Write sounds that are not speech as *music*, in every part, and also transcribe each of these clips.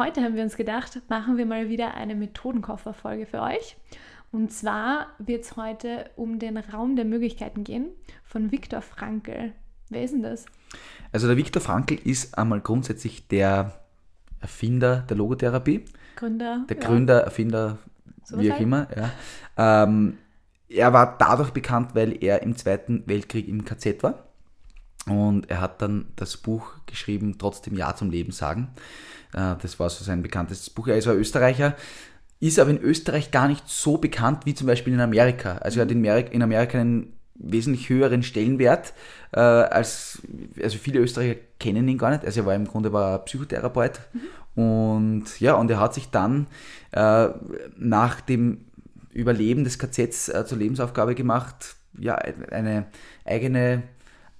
Heute haben wir uns gedacht, machen wir mal wieder eine Methodenkofferfolge für euch. Und zwar wird es heute um den Raum der Möglichkeiten gehen von Viktor Frankl. Wer ist denn das? Also der Viktor Frankl ist einmal grundsätzlich der Erfinder der Logotherapie. Gründer. Der Gründer, ja. Erfinder, so wie auch halt. immer. Ja. Ähm, er war dadurch bekannt, weil er im Zweiten Weltkrieg im KZ war. Und er hat dann das Buch geschrieben, trotzdem Ja zum Leben sagen. Äh, das war so sein bekanntestes Buch. Er ist ein Österreicher, ist aber in Österreich gar nicht so bekannt wie zum Beispiel in Amerika. Also er hat in Amerika einen wesentlich höheren Stellenwert äh, als also viele Österreicher kennen ihn gar nicht. Also er war im Grunde war Psychotherapeut mhm. und ja und er hat sich dann äh, nach dem Überleben des KZs äh, zur Lebensaufgabe gemacht, ja eine eigene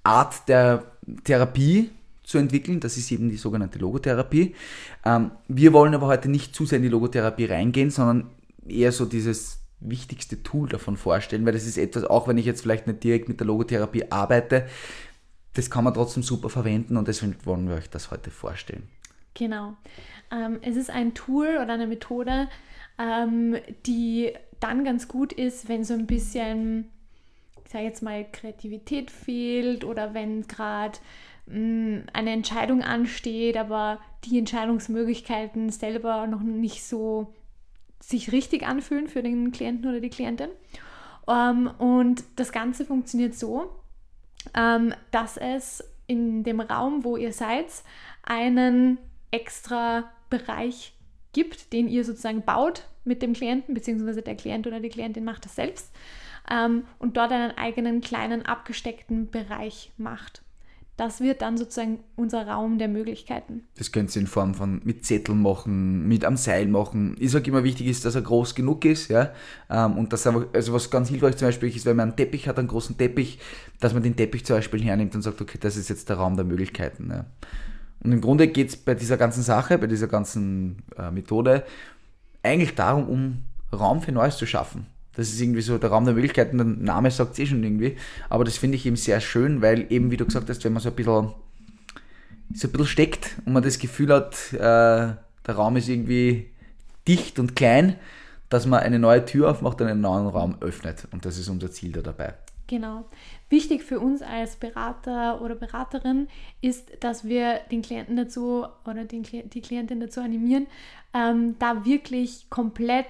Art der Therapie zu entwickeln. Das ist eben die sogenannte Logotherapie. Ähm, wir wollen aber heute nicht zu sehr in die Logotherapie reingehen, sondern eher so dieses wichtigste Tool davon vorstellen, weil das ist etwas, auch wenn ich jetzt vielleicht nicht direkt mit der Logotherapie arbeite, das kann man trotzdem super verwenden und deswegen wollen wir euch das heute vorstellen. Genau. Ähm, es ist ein Tool oder eine Methode, ähm, die dann ganz gut ist, wenn so ein bisschen, sage jetzt mal, Kreativität fehlt oder wenn gerade mm, eine Entscheidung ansteht, aber die Entscheidungsmöglichkeiten selber noch nicht so sich richtig anfühlen für den Klienten oder die Klientin. Ähm, und das Ganze funktioniert so, ähm, dass es in dem Raum, wo ihr seid, einen extra Bereich gibt, den ihr sozusagen baut mit dem Klienten, beziehungsweise der Klient oder die Klientin macht das selbst ähm, und dort einen eigenen kleinen abgesteckten Bereich macht. Das wird dann sozusagen unser Raum der Möglichkeiten. Das könnt ihr in Form von mit Zetteln machen, mit am Seil machen. Ich sage immer, wichtig ist, dass er groß genug ist, ja. Ähm, und das einfach, also was ganz hilfreich zum Beispiel ist, wenn man einen Teppich hat, einen großen Teppich, dass man den Teppich zum Beispiel hernimmt und sagt, okay, das ist jetzt der Raum der Möglichkeiten. Ja. Und im Grunde geht es bei dieser ganzen Sache, bei dieser ganzen äh, Methode eigentlich darum, um Raum für Neues zu schaffen. Das ist irgendwie so der Raum der Möglichkeiten, der Name sagt es eh schon irgendwie. Aber das finde ich eben sehr schön, weil eben, wie du gesagt hast, wenn man so ein bisschen, so ein bisschen steckt und man das Gefühl hat, äh, der Raum ist irgendwie dicht und klein, dass man eine neue Tür aufmacht und einen neuen Raum öffnet. Und das ist unser Ziel da dabei. Genau. Wichtig für uns als Berater oder Beraterin ist, dass wir den Klienten dazu oder den, die Klientin dazu animieren, ähm, da wirklich komplett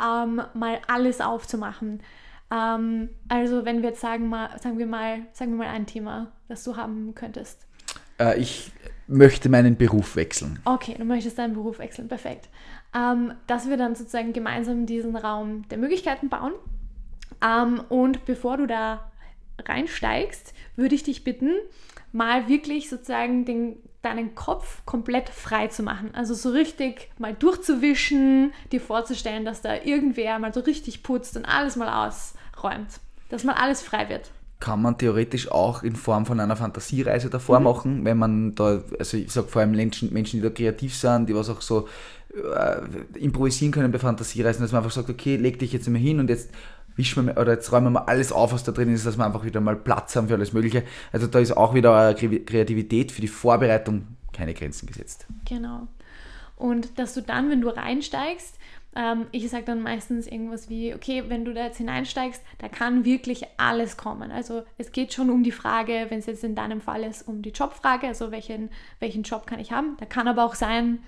ähm, mal alles aufzumachen. Ähm, also wenn wir jetzt sagen, mal, sagen, wir mal, sagen wir mal ein Thema, das du haben könntest. Äh, ich möchte meinen Beruf wechseln. Okay, du möchtest deinen Beruf wechseln, perfekt. Ähm, dass wir dann sozusagen gemeinsam diesen Raum der Möglichkeiten bauen. Ähm, und bevor du da reinsteigst, würde ich dich bitten, mal wirklich sozusagen den deinen Kopf komplett frei zu machen. Also so richtig mal durchzuwischen, dir vorzustellen, dass da irgendwer mal so richtig putzt und alles mal ausräumt. Dass mal alles frei wird. Kann man theoretisch auch in Form von einer Fantasiereise davor mhm. machen, wenn man da, also ich sage vor allem Menschen, Menschen, die da kreativ sind, die was auch so äh, improvisieren können bei Fantasiereisen, dass man einfach sagt, okay, leg dich jetzt immer hin und jetzt wischen wir oder jetzt räumen wir alles auf, was da drin ist, dass wir einfach wieder mal Platz haben für alles Mögliche. Also da ist auch wieder Kreativität für die Vorbereitung keine Grenzen gesetzt. Genau. Und dass du dann, wenn du reinsteigst, ähm, ich sage dann meistens irgendwas wie, okay, wenn du da jetzt hineinsteigst, da kann wirklich alles kommen. Also es geht schon um die Frage, wenn es jetzt in deinem Fall ist, um die Jobfrage, also welchen, welchen Job kann ich haben. Da kann aber auch sein,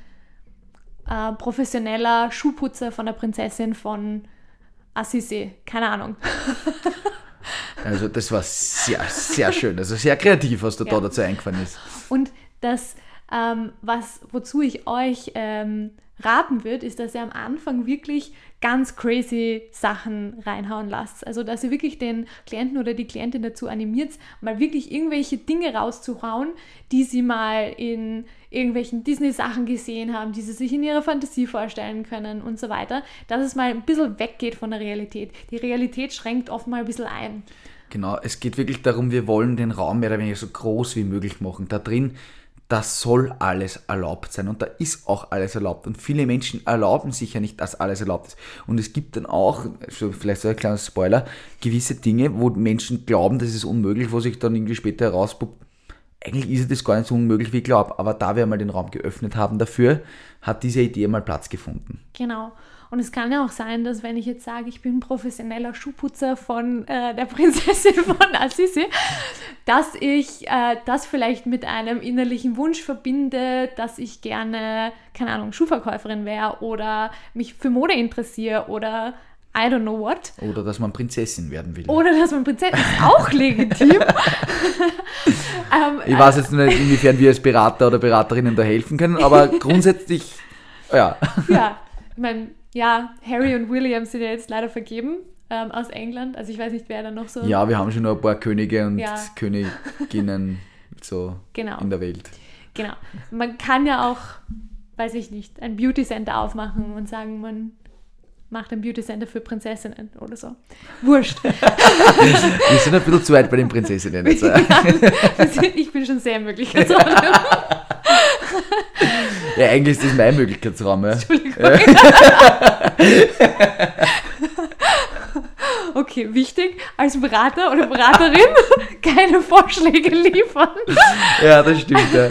äh, professioneller Schuhputzer von der Prinzessin von Assisi, keine Ahnung. *laughs* also das war sehr, sehr schön, also sehr kreativ, was dir ja. da dazu eingefallen ist. Und das, ähm, was, wozu ich euch ähm, raten würde, ist, dass ihr am Anfang wirklich ganz crazy Sachen reinhauen lasst. Also, dass ihr wirklich den Klienten oder die Klientin dazu animiert, mal wirklich irgendwelche Dinge rauszuhauen, die sie mal in irgendwelchen Disney-Sachen gesehen haben, die sie sich in ihrer Fantasie vorstellen können und so weiter, dass es mal ein bisschen weggeht von der Realität. Die Realität schränkt oft mal ein bisschen ein. Genau, es geht wirklich darum, wir wollen den Raum mehr oder weniger so groß wie möglich machen. Da drin das soll alles erlaubt sein und da ist auch alles erlaubt und viele Menschen erlauben sich ja nicht, dass alles erlaubt ist. Und es gibt dann auch, vielleicht so ein kleiner Spoiler, gewisse Dinge, wo Menschen glauben, das ist unmöglich, wo sich dann irgendwie später herauspuppt, eigentlich ist es gar nicht so unmöglich, wie ich glaube, aber da wir mal den Raum geöffnet haben dafür, hat diese Idee mal Platz gefunden. Genau. Und es kann ja auch sein, dass wenn ich jetzt sage, ich bin professioneller Schuhputzer von äh, der *laughs* Prinzessin von Assisi, dass ich äh, das vielleicht mit einem innerlichen Wunsch verbinde, dass ich gerne, keine Ahnung, Schuhverkäuferin wäre oder mich für Mode interessiere oder I don't know what. Oder dass man Prinzessin werden will. Oder dass man Prinzessin ist auch legitim. *laughs* ähm, ich weiß jetzt nicht, inwiefern wir als Berater oder Beraterinnen da helfen können, aber grundsätzlich, ja. Ja, ich meine, ja, Harry und William sind ja jetzt leider vergeben ähm, aus England. Also ich weiß nicht, wer da noch so. Ja, wir haben schon noch ein paar Könige und ja. *laughs* Königinnen so genau. in der Welt. Genau. Man kann ja auch, weiß ich nicht, ein Beauty Center aufmachen und sagen, man macht ein Beauty Center für Prinzessinnen oder so. Wurscht. *laughs* Wir sind ein bisschen zu weit bei den *laughs* Prinzessinnen jetzt. Ja, ich bin schon sehr möglich. Ja, eigentlich ist das mein Möglichkeitsraum. Ja. Entschuldigung. *laughs* Okay, wichtig, als Berater oder Beraterin *laughs* keine Vorschläge liefern. Ja, das stimmt. Ja.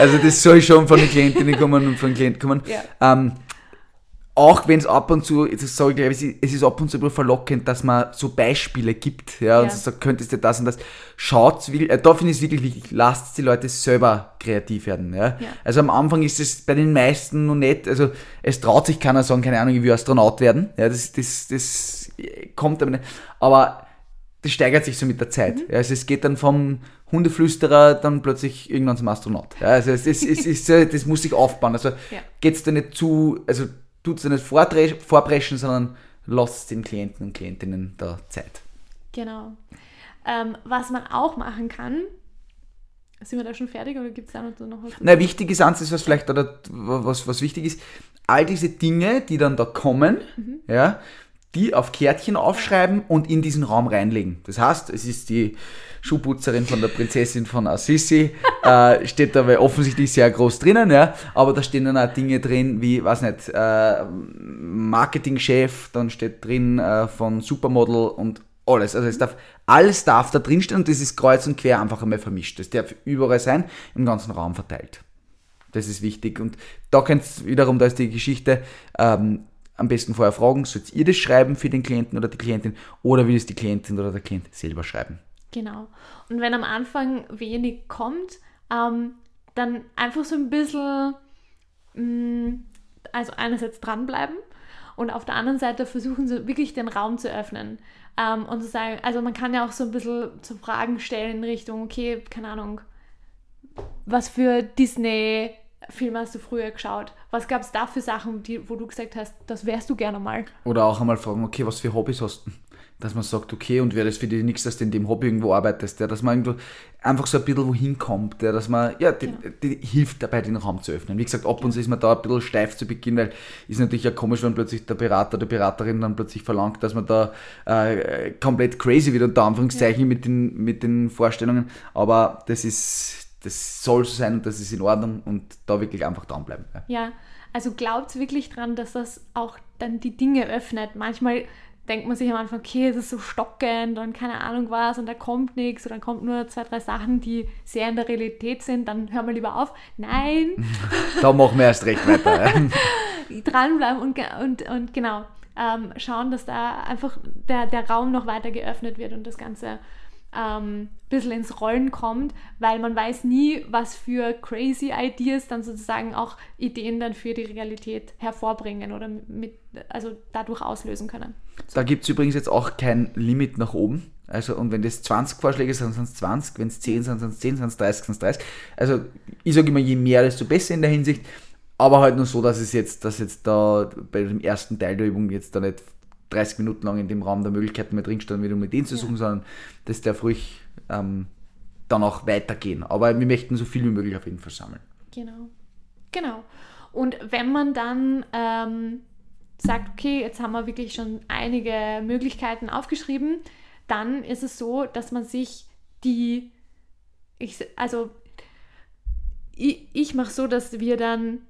Also das soll schon von den Klientinnen kommen und von den Klienten kommen. Ja. Ähm, auch wenn es ab und zu, das sage ich gleich, es ist ab und zu verlockend, dass man so Beispiele gibt, ja, und ja. so könntest du das und das. Schaut, äh, da finde ich es wirklich wichtig, lasst die Leute selber kreativ werden, ja? ja. Also am Anfang ist es bei den meisten noch nicht, also es traut sich keiner sagen, keine Ahnung, ich will Astronaut werden, ja, das, das, das kommt aber nicht, aber das steigert sich so mit der Zeit, mhm. ja, also es geht dann vom Hundeflüsterer dann plötzlich irgendwann zum Astronaut, ja, also es, es, es, es, das muss sich aufbauen, also ja. es da nicht zu, also tut es nicht vorpreschen, sondern lasst den Klienten und Klientinnen da Zeit. Genau. Ähm, was man auch machen kann, sind wir da schon fertig oder gibt es da noch, was? Na, wichtig ist eins, was vielleicht oder was, was wichtig ist, all diese Dinge, die dann da kommen, mhm. ja, die auf Kärtchen aufschreiben und in diesen Raum reinlegen. Das heißt, es ist die Schuhputzerin von der Prinzessin von Assisi, *laughs* äh, steht da offensichtlich sehr groß drinnen, ja, aber da stehen dann auch Dinge drin wie, weiß nicht, äh, Marketingchef, dann steht drin äh, von Supermodel und alles. Also es darf, alles darf da drin stehen und das ist kreuz und quer einfach einmal vermischt. Das darf überall sein, im ganzen Raum verteilt. Das ist wichtig. Und da könnt wiederum, da ist die Geschichte, ähm, am besten vorher fragen, sollt ihr das schreiben für den Klienten oder die Klientin oder will es die Klientin oder der Klient selber schreiben? Genau. Und wenn am Anfang wenig kommt, ähm, dann einfach so ein bisschen, mh, mm, also einerseits dranbleiben und auf der anderen Seite versuchen sie wirklich den Raum zu öffnen. Ähm, und zu sagen, also man kann ja auch so ein bisschen zu Fragen stellen in Richtung, okay, keine Ahnung, was für Disney Filme hast du früher geschaut? Was gab es da für Sachen, die, wo du gesagt hast, das wärst du gerne mal? Oder auch einmal fragen, okay, was für Hobbys hast du? dass man sagt, okay, und wäre das für dich nichts, dass du in dem Hobby irgendwo arbeitest, ja, dass man irgendwo einfach so ein bisschen wohin kommt, ja, dass man, ja, die, die, die hilft dabei, den Raum zu öffnen. Wie gesagt, ab und zu ist man da ein bisschen steif zu Beginn, weil ist natürlich ja komisch, wenn plötzlich der Berater oder Beraterin dann plötzlich verlangt, dass man da äh, komplett crazy wird, unter Anführungszeichen, ja. mit, den, mit den Vorstellungen, aber das ist, das soll so sein und das ist in Ordnung und da wirklich einfach dranbleiben. Ja, ja also glaubt wirklich dran, dass das auch dann die Dinge öffnet. Manchmal denkt man sich am Anfang, okay, es ist so stockend und keine Ahnung was und da kommt nichts und dann kommt nur zwei, drei Sachen, die sehr in der Realität sind, dann hören wir lieber auf. Nein. *laughs* da machen wir erst recht weiter. *laughs* Dranbleiben und, und, und genau, ähm, schauen, dass da einfach der, der Raum noch weiter geöffnet wird und das Ganze ähm, bisschen ins Rollen kommt, weil man weiß nie, was für crazy Ideas dann sozusagen auch Ideen dann für die Realität hervorbringen oder mit, also dadurch auslösen können. So. Da gibt es übrigens jetzt auch kein Limit nach oben. Also, und wenn das 20 Vorschläge sind, sind es 20, wenn es 10 sind, sind es 10, sind es 30, sind es 30. Also, ich sage immer, je mehr, desto besser in der Hinsicht. aber halt nur so, dass es jetzt, dass jetzt da bei dem ersten Teil der Übung jetzt da nicht 30 Minuten lang in dem Raum der Möglichkeiten mehr drinstehen, wieder mit denen zu suchen, ja. sondern das darf ruhig ähm, dann auch weitergehen. Aber wir möchten so viel wie möglich auf jeden Fall sammeln. Genau. Genau. Und wenn man dann ähm, sagt, okay, jetzt haben wir wirklich schon einige Möglichkeiten aufgeschrieben, dann ist es so, dass man sich die, ich, also ich, ich mache so, dass wir dann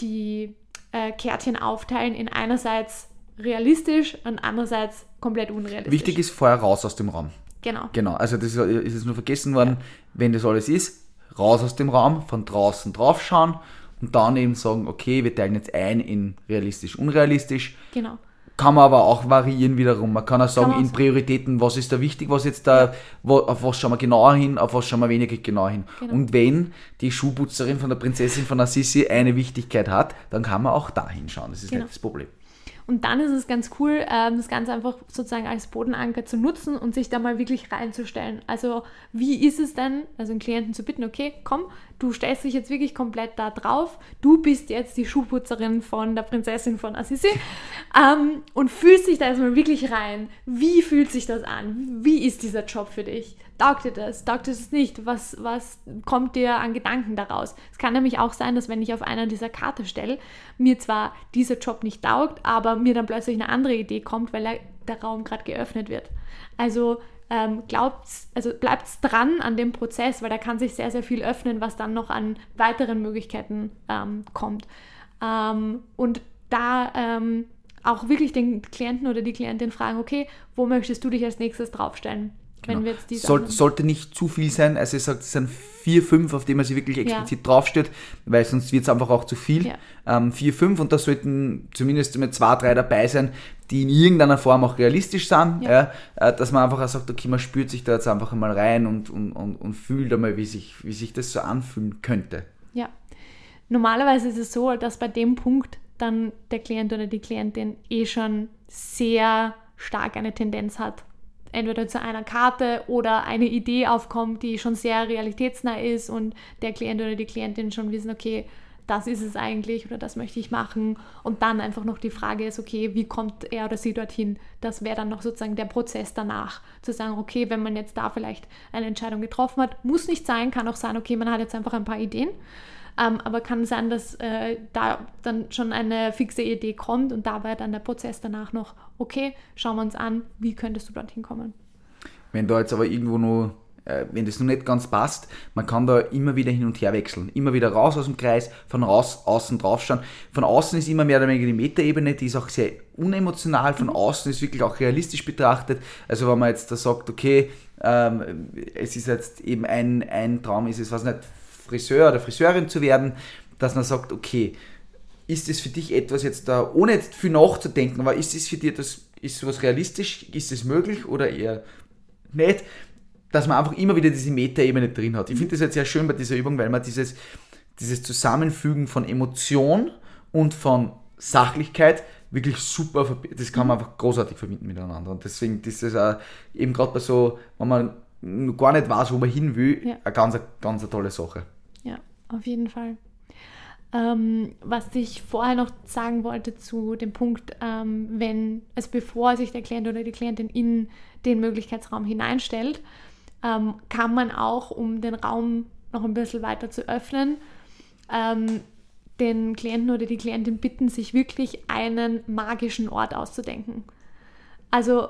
die äh, Kärtchen aufteilen in einerseits realistisch und andererseits komplett unrealistisch. Wichtig ist vorher raus aus dem Raum. Genau. Genau, also das ist jetzt nur vergessen worden, ja. wenn das alles ist, raus aus dem Raum, von draußen draufschauen und dann eben sagen, okay, wir teilen jetzt ein in realistisch, unrealistisch. Genau. Kann man aber auch variieren wiederum. Man kann auch sagen, kann in Prioritäten, was ist da wichtig, was jetzt da, wo, auf was schauen wir genauer hin, auf was schauen wir weniger genauer hin. Genau. Und wenn die Schuhputzerin von der Prinzessin von Assisi eine Wichtigkeit hat, dann kann man auch da hinschauen. Das ist genau. nicht das Problem. Und dann ist es ganz cool, ähm, das Ganze einfach sozusagen als Bodenanker zu nutzen und sich da mal wirklich reinzustellen. Also wie ist es denn, also einen Klienten zu bitten, okay, komm, du stellst dich jetzt wirklich komplett da drauf, du bist jetzt die Schuhputzerin von der Prinzessin von Assisi *laughs* ähm, und fühlst dich da erstmal wirklich rein. Wie fühlt sich das an? Wie ist dieser Job für dich? Taugt dir das, taugt dir das nicht, was, was kommt dir an Gedanken daraus. Es kann nämlich auch sein, dass wenn ich auf einer dieser Karte stelle, mir zwar dieser Job nicht taugt, aber mir dann plötzlich eine andere Idee kommt, weil der Raum gerade geöffnet wird. Also ähm, glaubt's, also bleibt dran an dem Prozess, weil da kann sich sehr, sehr viel öffnen, was dann noch an weiteren Möglichkeiten ähm, kommt. Ähm, und da ähm, auch wirklich den Klienten oder die Klientin fragen, okay, wo möchtest du dich als nächstes draufstellen? Genau. Soll, sollte nicht zu viel sein, also ich sage, es sind vier, fünf, auf die man sich wirklich explizit ja. draufsteht, weil sonst wird es einfach auch zu viel. Ja. Ähm, vier, fünf und da sollten zumindest mit zwei, drei dabei sein, die in irgendeiner Form auch realistisch sind, ja. äh, dass man einfach auch sagt, okay, man spürt sich da jetzt einfach einmal rein und, und, und, und fühlt einmal, wie sich, wie sich das so anfühlen könnte. Ja. Normalerweise ist es so, dass bei dem Punkt dann der Klient oder die Klientin eh schon sehr stark eine Tendenz hat, entweder zu einer Karte oder eine Idee aufkommt, die schon sehr realitätsnah ist und der Klient oder die Klientin schon wissen, okay, das ist es eigentlich oder das möchte ich machen. Und dann einfach noch die Frage ist, okay, wie kommt er oder sie dorthin? Das wäre dann noch sozusagen der Prozess danach. Zu sagen, okay, wenn man jetzt da vielleicht eine Entscheidung getroffen hat, muss nicht sein, kann auch sein, okay, man hat jetzt einfach ein paar Ideen. Ähm, aber kann sein, dass äh, da dann schon eine fixe Idee kommt und dabei dann der Prozess danach noch, okay, schauen wir uns an, wie könntest du dorthin kommen. Wenn da jetzt aber irgendwo nur äh, wenn das noch nicht ganz passt, man kann da immer wieder hin und her wechseln. Immer wieder raus aus dem Kreis, von raus, außen draufschauen. Von außen ist immer mehr oder weniger die Metaebene, die ist auch sehr unemotional. Von mhm. außen ist wirklich auch realistisch betrachtet. Also wenn man jetzt da sagt, okay, ähm, es ist jetzt eben ein, ein Traum, ist es was nicht, Friseur oder Friseurin zu werden, dass man sagt, okay, ist es für dich etwas jetzt da, ohne jetzt viel nachzudenken, aber ist es für dich das, ist sowas realistisch, ist es möglich oder eher nicht, dass man einfach immer wieder diese Metaebene drin hat. Ich finde das jetzt sehr schön bei dieser Übung, weil man dieses, dieses Zusammenfügen von Emotion und von Sachlichkeit wirklich super, das kann man einfach großartig verbinden miteinander. Und deswegen ist das auch eben gerade bei so, wenn man gar nicht weiß, wo man hin will, ja. eine ganz, ganz eine tolle Sache. Auf jeden Fall. Ähm, was ich vorher noch sagen wollte zu dem Punkt, ähm, wenn, also bevor sich der Klient oder die Klientin in den Möglichkeitsraum hineinstellt, ähm, kann man auch, um den Raum noch ein bisschen weiter zu öffnen, ähm, den Klienten oder die Klientin bitten, sich wirklich einen magischen Ort auszudenken. Also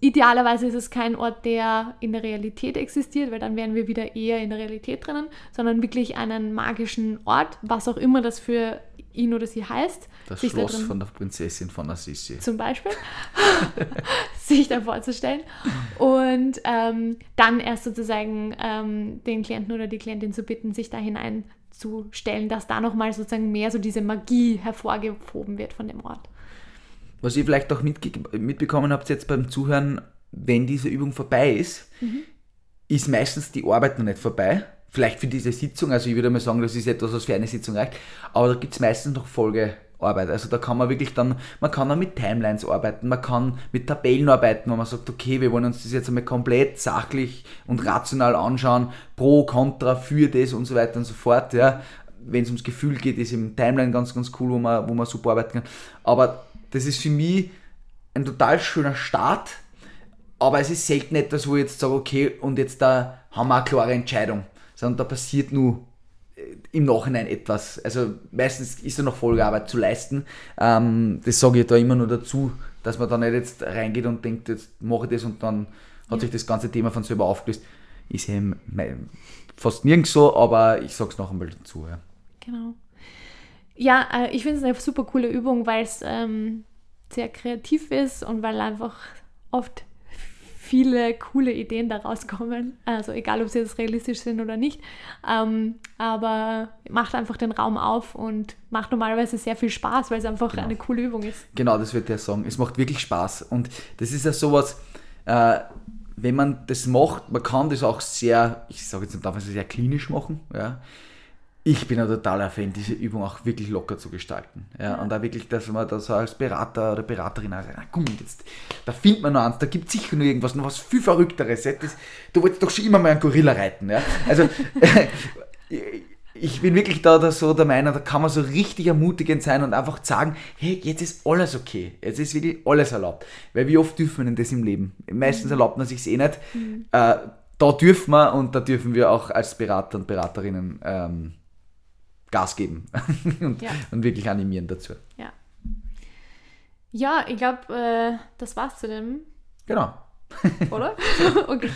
Idealerweise ist es kein Ort, der in der Realität existiert, weil dann wären wir wieder eher in der Realität drinnen, sondern wirklich einen magischen Ort, was auch immer das für ihn oder sie heißt. Das Schloss da von der Prinzessin von Assisi. Zum Beispiel. *laughs* sich da vorzustellen. Und ähm, dann erst sozusagen ähm, den Klienten oder die Klientin zu bitten, sich da hineinzustellen, dass da nochmal sozusagen mehr so diese Magie hervorgehoben wird von dem Ort. Was ihr vielleicht auch mitbekommen habt jetzt beim Zuhören, wenn diese Übung vorbei ist, mhm. ist meistens die Arbeit noch nicht vorbei. Vielleicht für diese Sitzung, also ich würde mal sagen, das ist etwas, was für eine Sitzung reicht, aber da gibt es meistens noch Folgearbeit. Also da kann man wirklich dann, man kann dann mit Timelines arbeiten, man kann mit Tabellen arbeiten, wo man sagt, okay, wir wollen uns das jetzt einmal komplett sachlich und rational anschauen, pro, contra, für das und so weiter und so fort. Ja wenn es ums Gefühl geht, ist im Timeline ganz, ganz cool, wo man, wo man super arbeiten kann. Aber das ist für mich ein total schöner Start, aber es ist selten etwas, wo ich jetzt sage, okay, und jetzt da haben wir eine klare Entscheidung, sondern da passiert nur äh, im Nachhinein etwas. Also meistens ist da noch Folgearbeit zu leisten. Ähm, das sage ich da immer nur dazu, dass man da nicht jetzt reingeht und denkt, jetzt mache ich das und dann hat ja. sich das ganze Thema von selber aufgelöst. Ist ja fast nirgends so, aber ich sage es noch einmal dazu. Ja. Genau. Ja, äh, ich finde es eine super coole Übung, weil es ähm, sehr kreativ ist und weil einfach oft viele coole Ideen daraus kommen. Also egal, ob sie jetzt realistisch sind oder nicht. Ähm, aber macht einfach den Raum auf und macht normalerweise sehr viel Spaß, weil es einfach genau. eine coole Übung ist. Genau, das wird der sagen. Es macht wirklich Spaß. Und das ist ja sowas, äh, wenn man das macht, man kann das auch sehr, ich sage jetzt man es sehr klinisch machen. Ja ich bin ein totaler Fan, diese Übung auch wirklich locker zu gestalten. Ja, ja. Und da wirklich, dass man da so als Berater oder Beraterin sagt, na komm, jetzt, da findet man noch eins, da gibt es sicher noch irgendwas, noch was viel Verrückteres. Ja. Das, du wolltest doch schon immer mal einen Gorilla reiten. Ja? Also, *laughs* ich bin wirklich da, da so der Meinung, da kann man so richtig ermutigend sein und einfach sagen, hey, jetzt ist alles okay. Jetzt ist wirklich alles erlaubt. Weil wie oft dürfen wir denn das im Leben? Meistens mhm. erlaubt man sich eh nicht. Mhm. Äh, da dürfen wir und da dürfen wir auch als Berater und Beraterinnen ähm, Gas geben *laughs* und, ja. und, wirklich animieren dazu. Ja, ja ich glaube, äh, das war's zu dem. Genau. Oder? *laughs* *laughs* okay.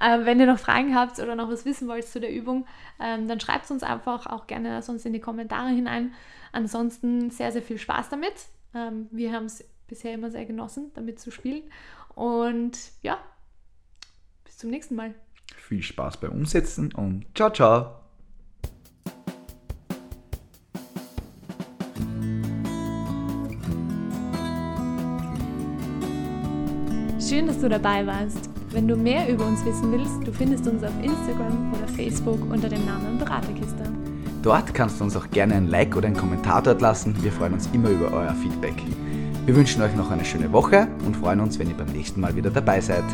äh, wenn ihr noch Fragen habt oder noch was wissen wollt zu der Übung, ähm, dann schreibt es uns einfach auch gerne sonst in die Kommentare hinein. Ansonsten sehr, sehr viel Spaß damit. Ähm, wir haben es bisher immer sehr genossen, damit zu spielen. Und ja, bis zum nächsten Mal. Viel Spaß beim Umsetzen und ciao, ciao. Schön, dass du dabei warst. Wenn du mehr über uns wissen willst, du findest uns auf Instagram oder Facebook unter dem Namen Beraterkiste. Dort kannst du uns auch gerne ein Like oder einen Kommentar dort lassen. Wir freuen uns immer über euer Feedback. Wir wünschen euch noch eine schöne Woche und freuen uns, wenn ihr beim nächsten Mal wieder dabei seid.